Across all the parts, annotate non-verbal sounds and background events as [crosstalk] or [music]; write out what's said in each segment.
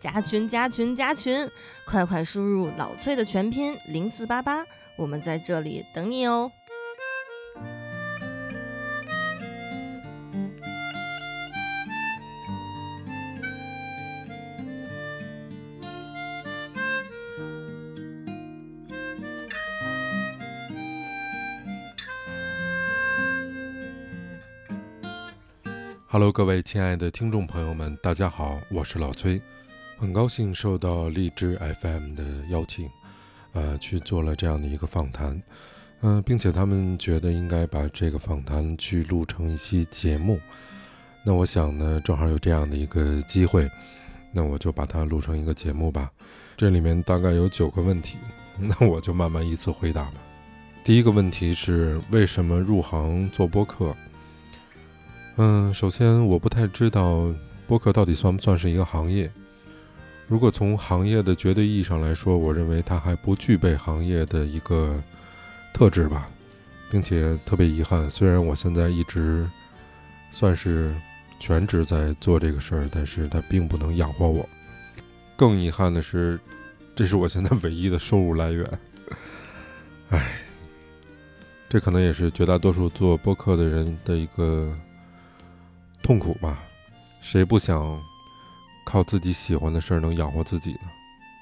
加群加群加群，快快输入老崔的全拼零四八八，我们在这里等你哦。Hello，各位亲爱的听众朋友们，大家好，我是老崔，很高兴受到荔枝 FM 的邀请，呃，去做了这样的一个访谈，嗯，并且他们觉得应该把这个访谈去录成一期节目，那我想呢，正好有这样的一个机会，那我就把它录成一个节目吧。这里面大概有九个问题，[laughs] 那我就慢慢依次回答吧。第一个问题是为什么入行做播客？嗯，首先我不太知道播客到底算不算是一个行业。如果从行业的绝对意义上来说，我认为它还不具备行业的一个特质吧，并且特别遗憾，虽然我现在一直算是全职在做这个事儿，但是它并不能养活我。更遗憾的是，这是我现在唯一的收入来源。[laughs] 唉，这可能也是绝大多数做播客的人的一个。痛苦吧，谁不想靠自己喜欢的事儿能养活自己呢？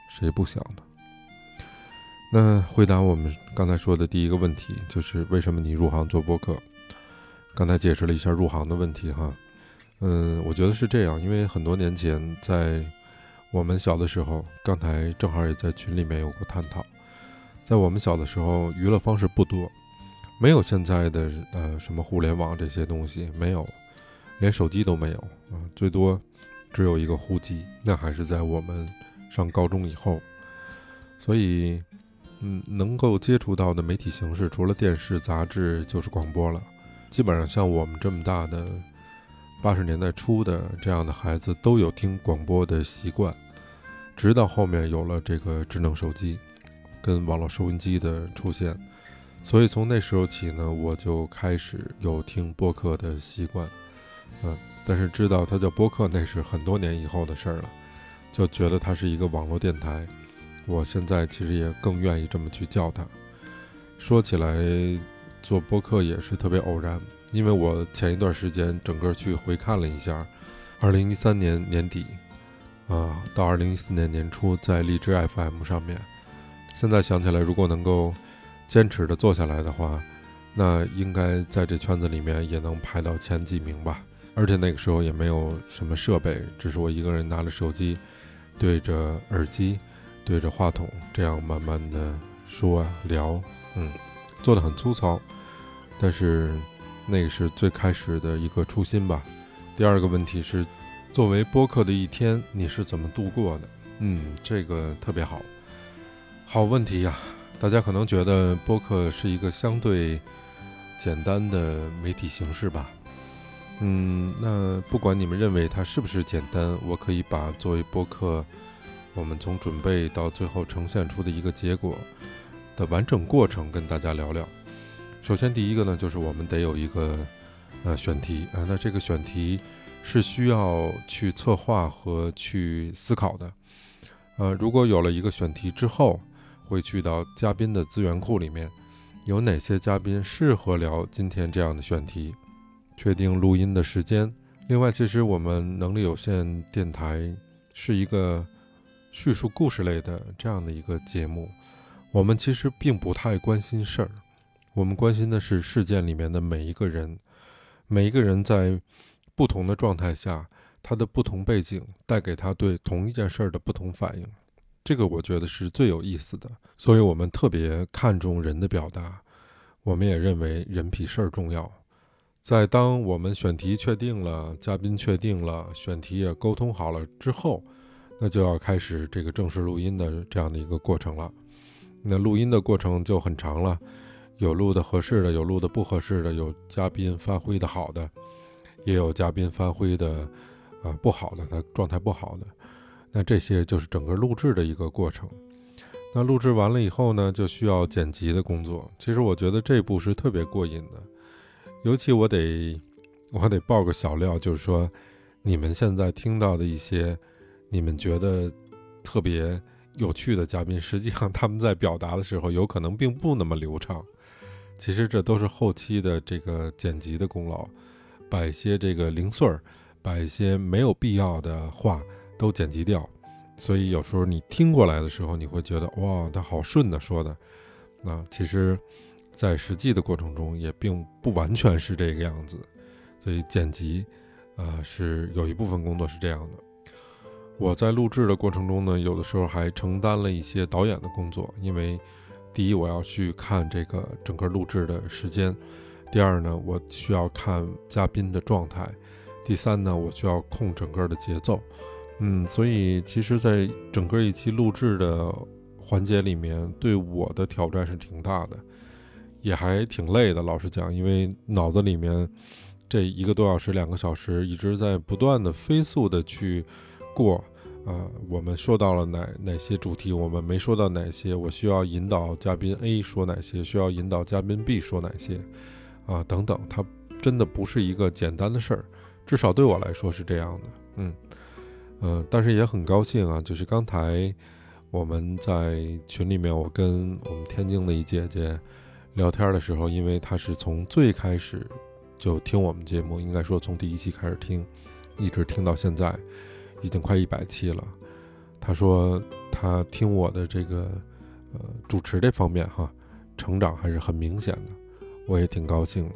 谁不想呢？那回答我们刚才说的第一个问题，就是为什么你入行做播客？刚才解释了一下入行的问题哈。嗯，我觉得是这样，因为很多年前在我们小的时候，刚才正好也在群里面有过探讨，在我们小的时候，娱乐方式不多，没有现在的呃什么互联网这些东西，没有。连手机都没有啊，最多只有一个呼机，那还是在我们上高中以后。所以，嗯，能够接触到的媒体形式，除了电视、杂志，就是广播了。基本上像我们这么大的八十年代初的这样的孩子，都有听广播的习惯。直到后面有了这个智能手机跟网络收音机的出现，所以从那时候起呢，我就开始有听播客的习惯。嗯，但是知道它叫播客，那是很多年以后的事儿了，就觉得它是一个网络电台。我现在其实也更愿意这么去叫它。说起来，做播客也是特别偶然，因为我前一段时间整个去回看了一下，二零一三年年底，啊，到二零一四年年初在荔枝 FM 上面，现在想起来，如果能够坚持的做下来的话，那应该在这圈子里面也能排到前几名吧。而且那个时候也没有什么设备，只是我一个人拿着手机，对着耳机，对着话筒，这样慢慢的说啊聊，嗯，做的很粗糙，但是那个是最开始的一个初心吧。第二个问题是，作为播客的一天，你是怎么度过的？嗯，这个特别好，好问题呀。大家可能觉得播客是一个相对简单的媒体形式吧。嗯，那不管你们认为它是不是简单，我可以把作为播客，我们从准备到最后呈现出的一个结果的完整过程跟大家聊聊。首先，第一个呢，就是我们得有一个呃选题啊，那这个选题是需要去策划和去思考的。呃，如果有了一个选题之后，会去到嘉宾的资源库里面，有哪些嘉宾适合聊今天这样的选题。确定录音的时间。另外，其实我们能力有限电台是一个叙述故事类的这样的一个节目。我们其实并不太关心事儿，我们关心的是事件里面的每一个人，每一个人在不同的状态下，他的不同背景带给他对同一件事儿的不同反应。这个我觉得是最有意思的。所以我们特别看重人的表达，我们也认为人比事儿重要。在当我们选题确定了，嘉宾确定了，选题也沟通好了之后，那就要开始这个正式录音的这样的一个过程了。那录音的过程就很长了，有录的合适的，有录的不合适的，有嘉宾发挥的好的，也有嘉宾发挥的啊不好的，他状态不好的。那这些就是整个录制的一个过程。那录制完了以后呢，就需要剪辑的工作。其实我觉得这一步是特别过瘾的。尤其我得，我得爆个小料，就是说，你们现在听到的一些你们觉得特别有趣的嘉宾，实际上他们在表达的时候有可能并不那么流畅。其实这都是后期的这个剪辑的功劳，把一些这个零碎儿，把一些没有必要的话都剪辑掉。所以有时候你听过来的时候，你会觉得哇，他好顺的说的。那其实，在实际的过程中也并不完全是这个样子。所以剪辑，呃，是有一部分工作是这样的。我在录制的过程中呢，有的时候还承担了一些导演的工作，因为第一我要去看这个整个录制的时间，第二呢我需要看嘉宾的状态，第三呢我需要控整个的节奏。嗯，所以其实，在整个一期录制的环节里面，对我的挑战是挺大的，也还挺累的。老实讲，因为脑子里面这一个多小时、两个小时一直在不断的飞速的去过。啊，我们说到了哪哪些主题？我们没说到哪些？我需要引导嘉宾 A 说哪些？需要引导嘉宾 B 说哪些？啊，等等，它真的不是一个简单的事儿，至少对我来说是这样的。嗯，呃，但是也很高兴啊，就是刚才我们在群里面，我跟我们天津的一姐姐聊天的时候，因为他是从最开始就听我们节目，应该说从第一期开始听，一直听到现在。已经快一百期了，他说他听我的这个呃主持这方面哈，成长还是很明显的，我也挺高兴的，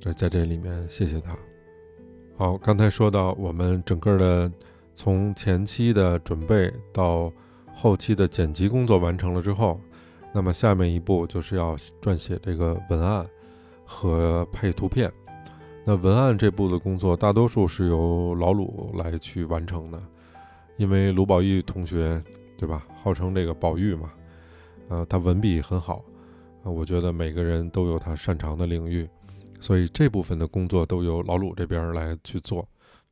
在在这里面谢谢他。好，刚才说到我们整个的从前期的准备到后期的剪辑工作完成了之后，那么下面一步就是要撰写这个文案和配图片。那文案这部的工作，大多数是由老鲁来去完成的，因为卢宝玉同学，对吧？号称这个宝玉嘛，呃，他文笔很好，啊，我觉得每个人都有他擅长的领域，所以这部分的工作都由老鲁这边来去做。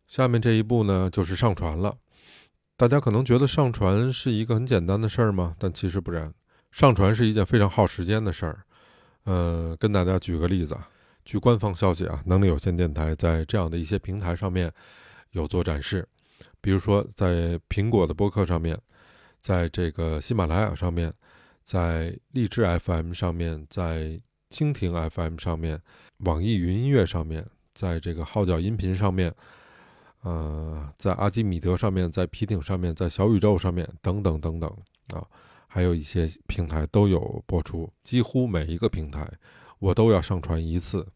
下面这一步呢，就是上传了。大家可能觉得上传是一个很简单的事儿吗？但其实不然，上传是一件非常耗时间的事儿。呃，跟大家举个例子啊。据官方消息啊，能力有限电台在这样的一些平台上面有做展示，比如说在苹果的播客上面，在这个喜马拉雅上面，在荔枝 FM 上面，在蜻蜓 FM 上面，网易云音乐上面，在这个号角音频上面，呃，在阿基米德上面，在皮艇上面，在小宇宙上面等等等等啊，还有一些平台都有播出，几乎每一个平台我都要上传一次。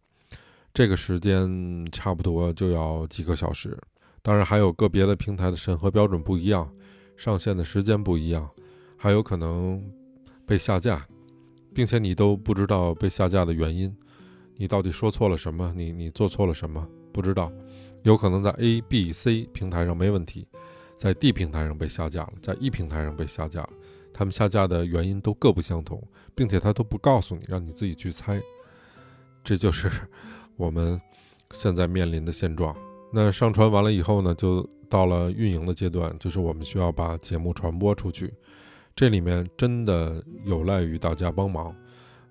这个时间差不多就要几个小时，当然还有个别的平台的审核标准不一样，上线的时间不一样，还有可能被下架，并且你都不知道被下架的原因，你到底说错了什么？你你做错了什么？不知道，有可能在 A、B、C 平台上没问题，在 D 平台上被下架了，在 E 平台上被下架了，他们下架的原因都各不相同，并且他都不告诉你，让你自己去猜，这就是。[laughs] 我们现在面临的现状，那上传完了以后呢，就到了运营的阶段，就是我们需要把节目传播出去。这里面真的有赖于大家帮忙。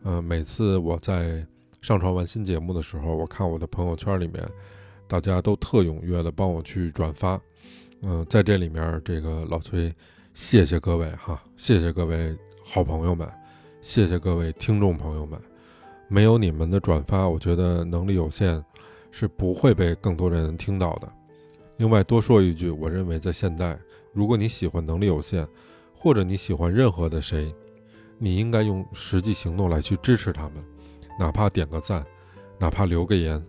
呃，每次我在上传完新节目的时候，我看我的朋友圈里面，大家都特踊跃的帮我去转发。嗯，在这里面，这个老崔，谢谢各位哈，谢谢各位好朋友们，谢谢各位听众朋友们。没有你们的转发，我觉得能力有限是不会被更多人听到的。另外多说一句，我认为在现代，如果你喜欢能力有限，或者你喜欢任何的谁，你应该用实际行动来去支持他们，哪怕点个赞，哪怕留个言，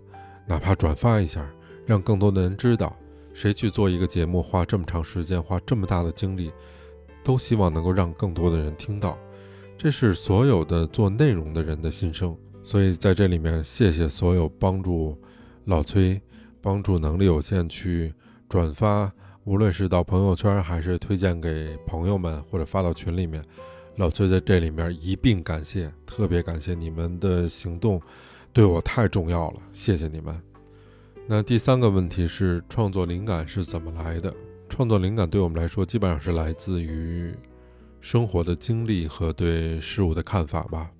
哪怕转发一下，让更多的人知道，谁去做一个节目，花这么长时间，花这么大的精力，都希望能够让更多的人听到。这是所有的做内容的人的心声。所以在这里面，谢谢所有帮助老崔、帮助能力有限去转发，无论是到朋友圈还是推荐给朋友们，或者发到群里面，老崔在这里面一并感谢，特别感谢你们的行动，对我太重要了，谢谢你们。那第三个问题是，创作灵感是怎么来的？创作灵感对我们来说，基本上是来自于生活的经历和对事物的看法吧。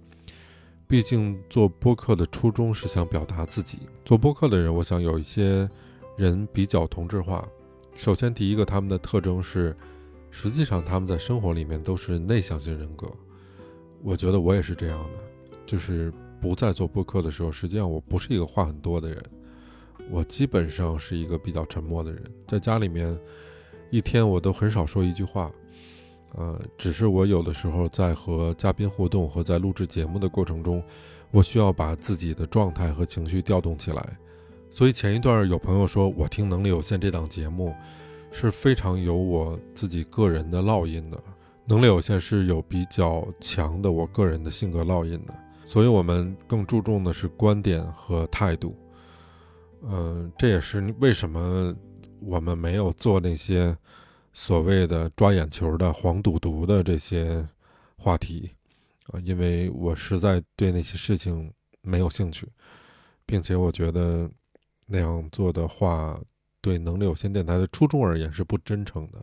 毕竟做播客的初衷是想表达自己。做播客的人，我想有一些人比较同质化，首先第一个，他们的特征是，实际上他们在生活里面都是内向型人格。我觉得我也是这样的，就是不在做播客的时候，实际上我不是一个话很多的人，我基本上是一个比较沉默的人，在家里面一天我都很少说一句话。呃，只是我有的时候在和嘉宾互动和在录制节目的过程中，我需要把自己的状态和情绪调动起来。所以前一段有朋友说我听《能力有限》这档节目，是非常有我自己个人的烙印的。《能力有限》是有比较强的我个人的性格烙印的，所以我们更注重的是观点和态度。嗯，这也是为什么我们没有做那些。所谓的抓眼球的黄赌毒的这些话题啊，因为我实在对那些事情没有兴趣，并且我觉得那样做的话，对能力有限电台的初衷而言是不真诚的。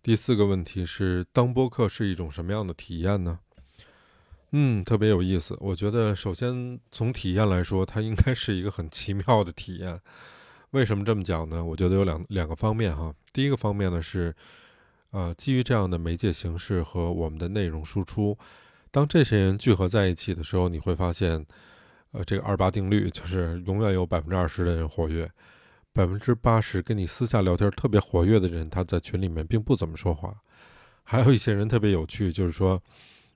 第四个问题是，当播客是一种什么样的体验呢？嗯，特别有意思。我觉得首先从体验来说，它应该是一个很奇妙的体验。为什么这么讲呢？我觉得有两两个方面哈。第一个方面呢是，呃，基于这样的媒介形式和我们的内容输出，当这些人聚合在一起的时候，你会发现，呃，这个二八定律就是永远有百分之二十的人活跃，百分之八十跟你私下聊天特别活跃的人，他在群里面并不怎么说话。还有一些人特别有趣，就是说，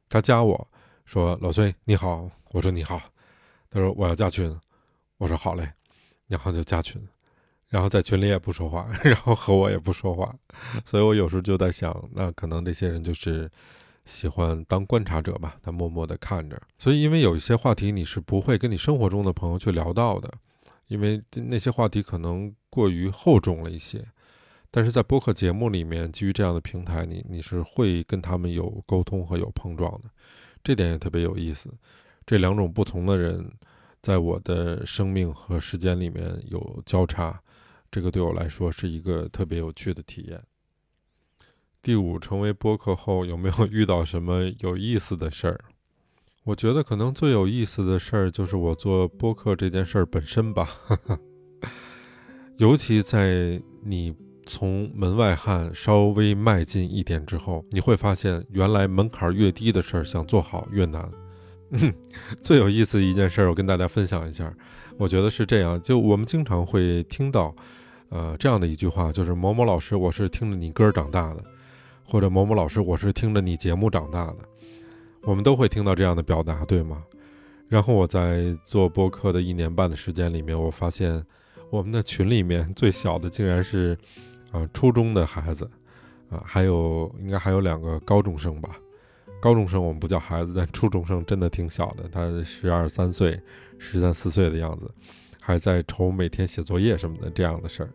他加我说老崔你好，我说你好，他说我要加群，我说好嘞，然后就加群。然后在群里也不说话，[laughs] 然后和我也不说话，所以我有时候就在想，那可能这些人就是喜欢当观察者吧，他默默地看着。所以，因为有一些话题你是不会跟你生活中的朋友去聊到的，因为那些话题可能过于厚重了一些。但是在播客节目里面，基于这样的平台，你你是会跟他们有沟通和有碰撞的，这点也特别有意思。这两种不同的人，在我的生命和时间里面有交叉。这个对我来说是一个特别有趣的体验。第五，成为播客后有没有遇到什么有意思的事儿？我觉得可能最有意思的事儿就是我做播客这件事儿本身吧。[laughs] 尤其在你从门外汉稍微迈进一点之后，你会发现原来门槛越低的事儿想做好越难。[laughs] 最有意思的一件事儿，我跟大家分享一下。我觉得是这样，就我们经常会听到。呃，这样的一句话就是某某老师，我是听着你歌长大的，或者某某老师，我是听着你节目长大的，我们都会听到这样的表达，对吗？然后我在做播客的一年半的时间里面，我发现我们的群里面最小的竟然是啊初中的孩子，啊还有应该还有两个高中生吧，高中生我们不叫孩子，但初中生真的挺小的，他十二三岁，十三四岁的样子，还在愁每天写作业什么的这样的事儿。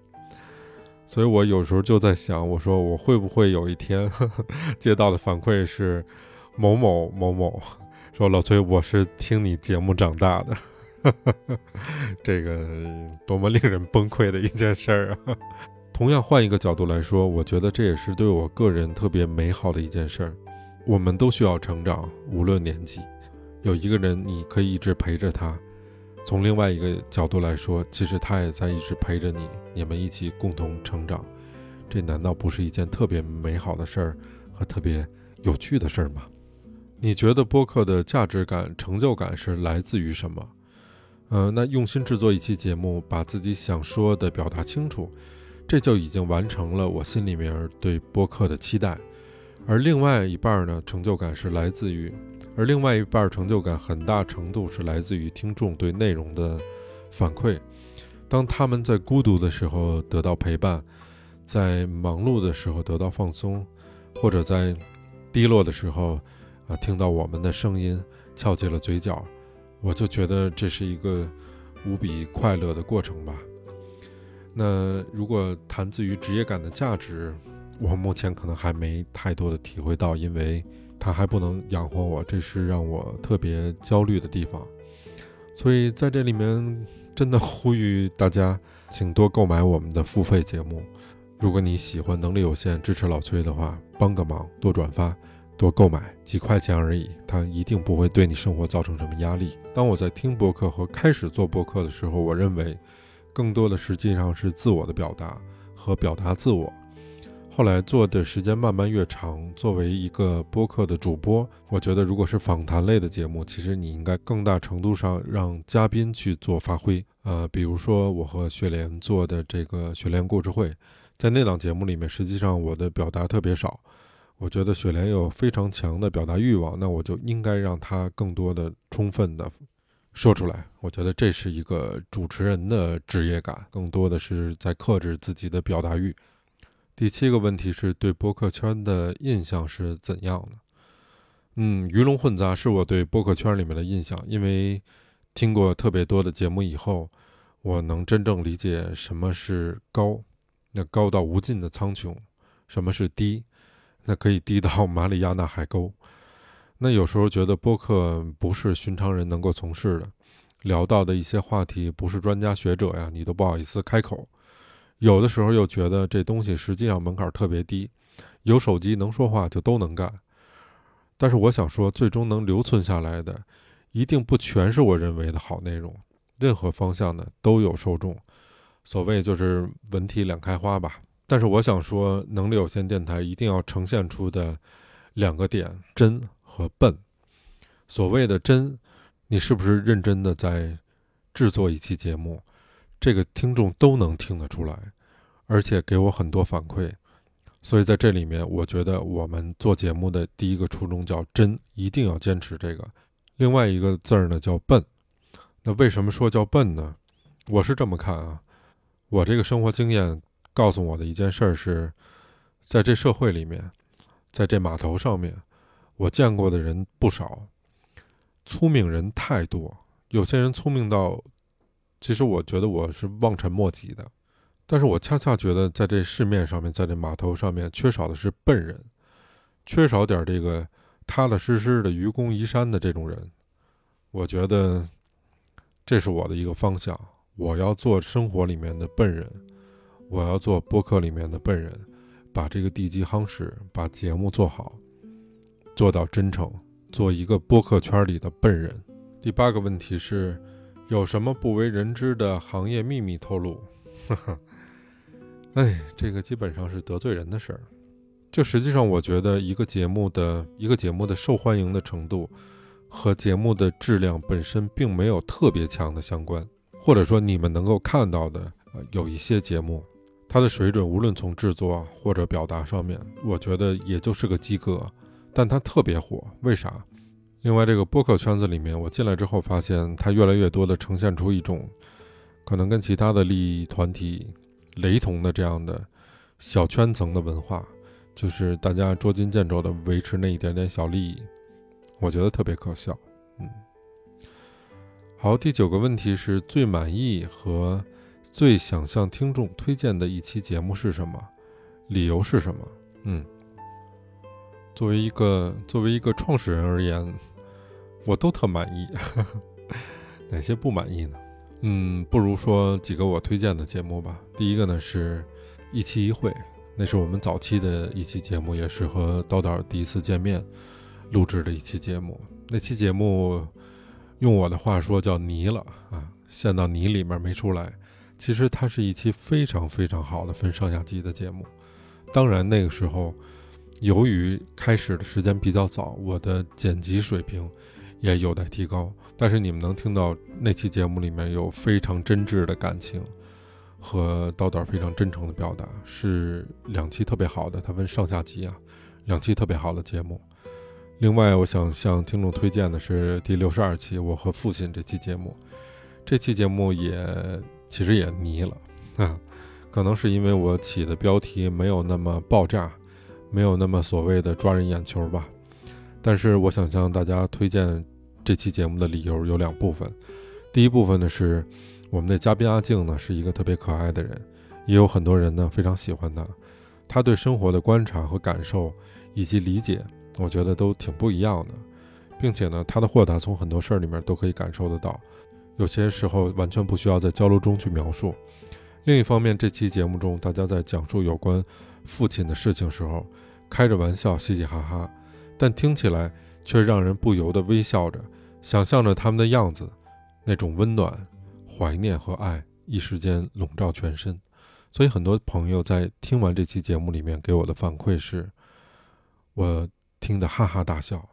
所以我有时候就在想，我说我会不会有一天 [laughs] 接到的反馈是某某某某说老崔，我是听你节目长大的，[laughs] 这个多么令人崩溃的一件事儿啊！同样换一个角度来说，我觉得这也是对我个人特别美好的一件事儿。我们都需要成长，无论年纪，有一个人你可以一直陪着他。从另外一个角度来说，其实他也在一直陪着你，你们一起共同成长，这难道不是一件特别美好的事儿和特别有趣的事儿吗？你觉得播客的价值感、成就感是来自于什么？呃，那用心制作一期节目，把自己想说的表达清楚，这就已经完成了我心里面对播客的期待。而另外一半呢，成就感是来自于。而另外一半成就感很大程度是来自于听众对内容的反馈。当他们在孤独的时候得到陪伴，在忙碌的时候得到放松，或者在低落的时候啊听到我们的声音，翘起了嘴角，我就觉得这是一个无比快乐的过程吧。那如果谈自于职业感的价值，我目前可能还没太多的体会到，因为。他还不能养活我，这是让我特别焦虑的地方。所以在这里面，真的呼吁大家，请多购买我们的付费节目。如果你喜欢能力有限、支持老崔的话，帮个忙，多转发，多购买，几块钱而已，它一定不会对你生活造成什么压力。当我在听播客和开始做播客的时候，我认为，更多的实际上是自我的表达和表达自我。后来做的时间慢慢越长，作为一个播客的主播，我觉得如果是访谈类的节目，其实你应该更大程度上让嘉宾去做发挥。呃，比如说我和雪莲做的这个雪莲故事会，在那档节目里面，实际上我的表达特别少。我觉得雪莲有非常强的表达欲望，那我就应该让她更多的、充分的说出来。我觉得这是一个主持人的职业感，更多的是在克制自己的表达欲。第七个问题是对播客圈的印象是怎样的？嗯，鱼龙混杂是我对播客圈里面的印象，因为听过特别多的节目以后，我能真正理解什么是高，那高到无尽的苍穹；什么是低，那可以低到马里亚纳海沟。那有时候觉得播客不是寻常人能够从事的，聊到的一些话题不是专家学者呀，你都不好意思开口。有的时候又觉得这东西实际上门槛特别低，有手机能说话就都能干。但是我想说，最终能留存下来的，一定不全是我认为的好内容。任何方向的都有受众，所谓就是文体两开花吧。但是我想说，能力有限电台一定要呈现出的两个点：真和笨。所谓的真，你是不是认真的在制作一期节目？这个听众都能听得出来，而且给我很多反馈，所以在这里面，我觉得我们做节目的第一个初衷叫真，一定要坚持这个。另外一个字儿呢叫笨，那为什么说叫笨呢？我是这么看啊，我这个生活经验告诉我的一件事儿是，在这社会里面，在这码头上面，我见过的人不少，聪明人太多，有些人聪明到。其实我觉得我是望尘莫及的，但是我恰恰觉得在这市面上面，在这码头上面缺少的是笨人，缺少点这个踏踏实实的愚公移山的这种人。我觉得这是我的一个方向，我要做生活里面的笨人，我要做播客里面的笨人，把这个地基夯实，把节目做好，做到真诚，做一个播客圈里的笨人。第八个问题是。有什么不为人知的行业秘密透露？[laughs] 哎，这个基本上是得罪人的事儿。就实际上，我觉得一个节目的一个节目的受欢迎的程度，和节目的质量本身并没有特别强的相关。或者说，你们能够看到的，呃，有一些节目，它的水准无论从制作或者表达上面，我觉得也就是个及格，但它特别火，为啥？另外，这个播客圈子里面，我进来之后发现，它越来越多的呈现出一种可能跟其他的利益团体雷同的这样的小圈层的文化，就是大家捉襟见肘的维持那一点点小利益，我觉得特别可笑。嗯，好，第九个问题是最满意和最想向听众推荐的一期节目是什么？理由是什么？嗯。作为一个作为一个创始人而言，我都特满意。[laughs] 哪些不满意呢？嗯，不如说几个我推荐的节目吧。第一个呢是一期一会，那是我们早期的一期节目，也是和叨叨第一次见面录制的一期节目。那期节目用我的话说叫泥了啊，陷到泥里面没出来。其实它是一期非常非常好的分上下集的节目。当然那个时候。由于开始的时间比较早，我的剪辑水平也有待提高。但是你们能听到那期节目里面有非常真挚的感情和刀导非常真诚的表达，是两期特别好的。它分上下集啊，两期特别好的节目。另外，我想向听众推荐的是第六十二期《我和父亲》这期节目。这期节目也其实也迷了啊，可能是因为我起的标题没有那么爆炸。没有那么所谓的抓人眼球吧，但是我想向大家推荐这期节目的理由有两部分。第一部分呢是我们的嘉宾阿静呢是一个特别可爱的人，也有很多人呢非常喜欢他。他对生活的观察和感受以及理解，我觉得都挺不一样的，并且呢他的豁达从很多事儿里面都可以感受得到，有些时候完全不需要在交流中去描述。另一方面，这期节目中大家在讲述有关。父亲的事情时候，开着玩笑，嘻嘻哈哈，但听起来却让人不由得微笑着，想象着他们的样子，那种温暖、怀念和爱，一时间笼罩全身。所以很多朋友在听完这期节目里面给我的反馈是，我听得哈哈大笑，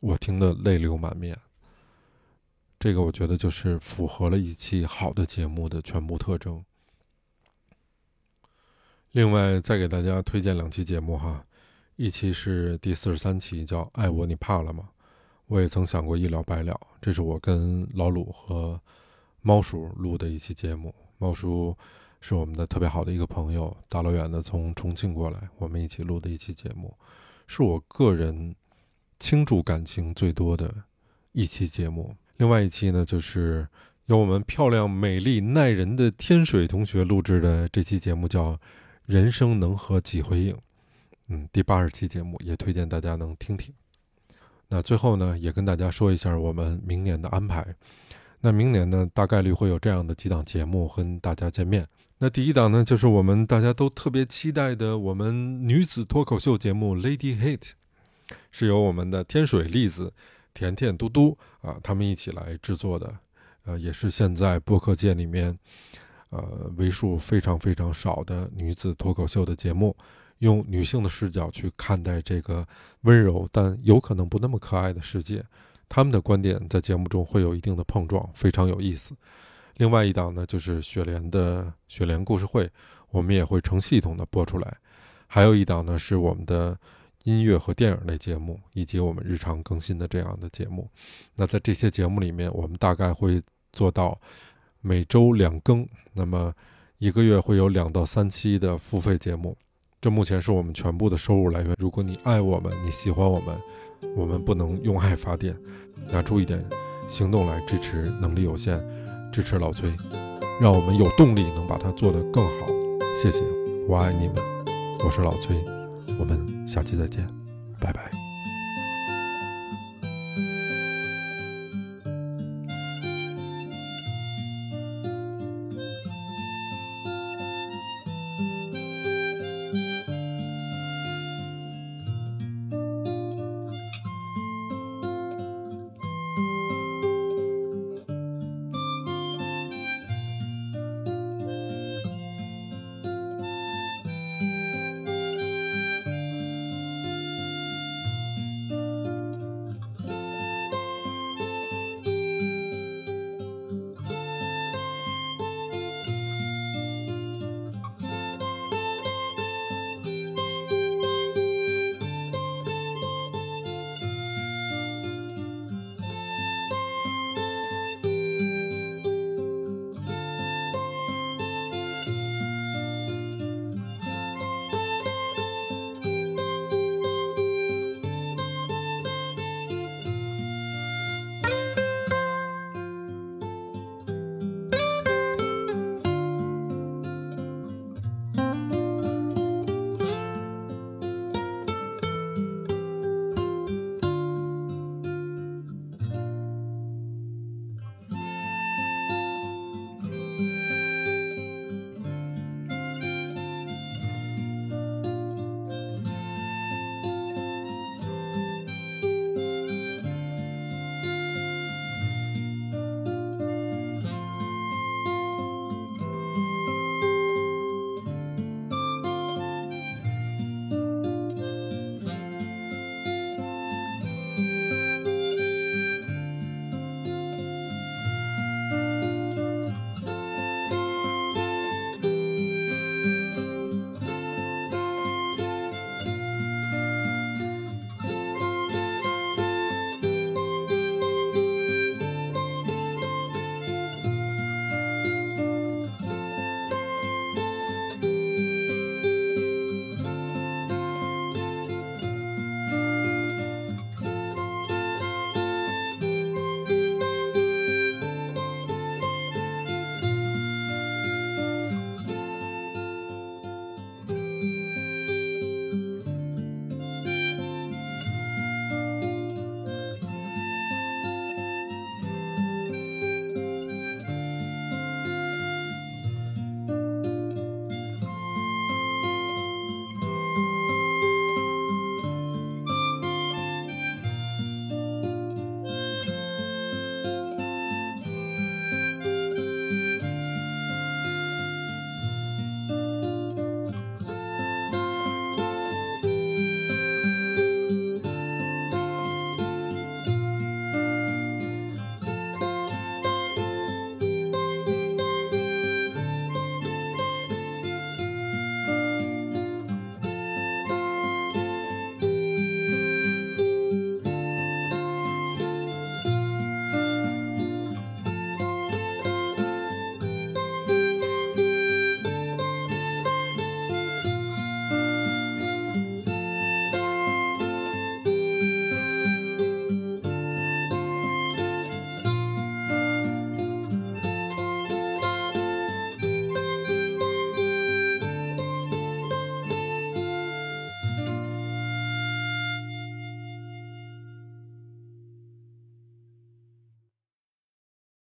我听得泪流满面。这个我觉得就是符合了一期好的节目的全部特征。另外，再给大家推荐两期节目哈，一期是第四十三期，叫《爱我你怕了吗》。我也曾想过一了百了，这是我跟老鲁和猫叔录的一期节目。猫叔是我们的特别好的一个朋友，大老远的从重庆过来，我们一起录的一期节目，是我个人倾注感情最多的一期节目。另外一期呢，就是由我们漂亮、美丽、耐人的天水同学录制的这期节目，叫《人生能和几回应》。嗯，第八十期节目也推荐大家能听听。那最后呢，也跟大家说一下我们明年的安排。那明年呢，大概率会有这样的几档节目跟大家见面。那第一档呢，就是我们大家都特别期待的我们女子脱口秀节目《Lady Hit》，是由我们的天水栗子、甜甜、嘟嘟啊，他们一起来制作的。呃，也是现在播客界里面，呃，为数非常非常少的女子脱口秀的节目。用女性的视角去看待这个温柔但有可能不那么可爱的世界，他们的观点在节目中会有一定的碰撞，非常有意思。另外一档呢，就是雪莲的雪莲故事会，我们也会成系统的播出来。还有一档呢，是我们的音乐和电影类节目，以及我们日常更新的这样的节目。那在这些节目里面，我们大概会做到每周两更，那么一个月会有两到三期的付费节目。这目前是我们全部的收入来源。如果你爱我们，你喜欢我们，我们不能用爱发电，拿出一点行动来支持能力有限，支持老崔，让我们有动力能把它做得更好。谢谢，我爱你们，我是老崔，我们下期再见，拜拜。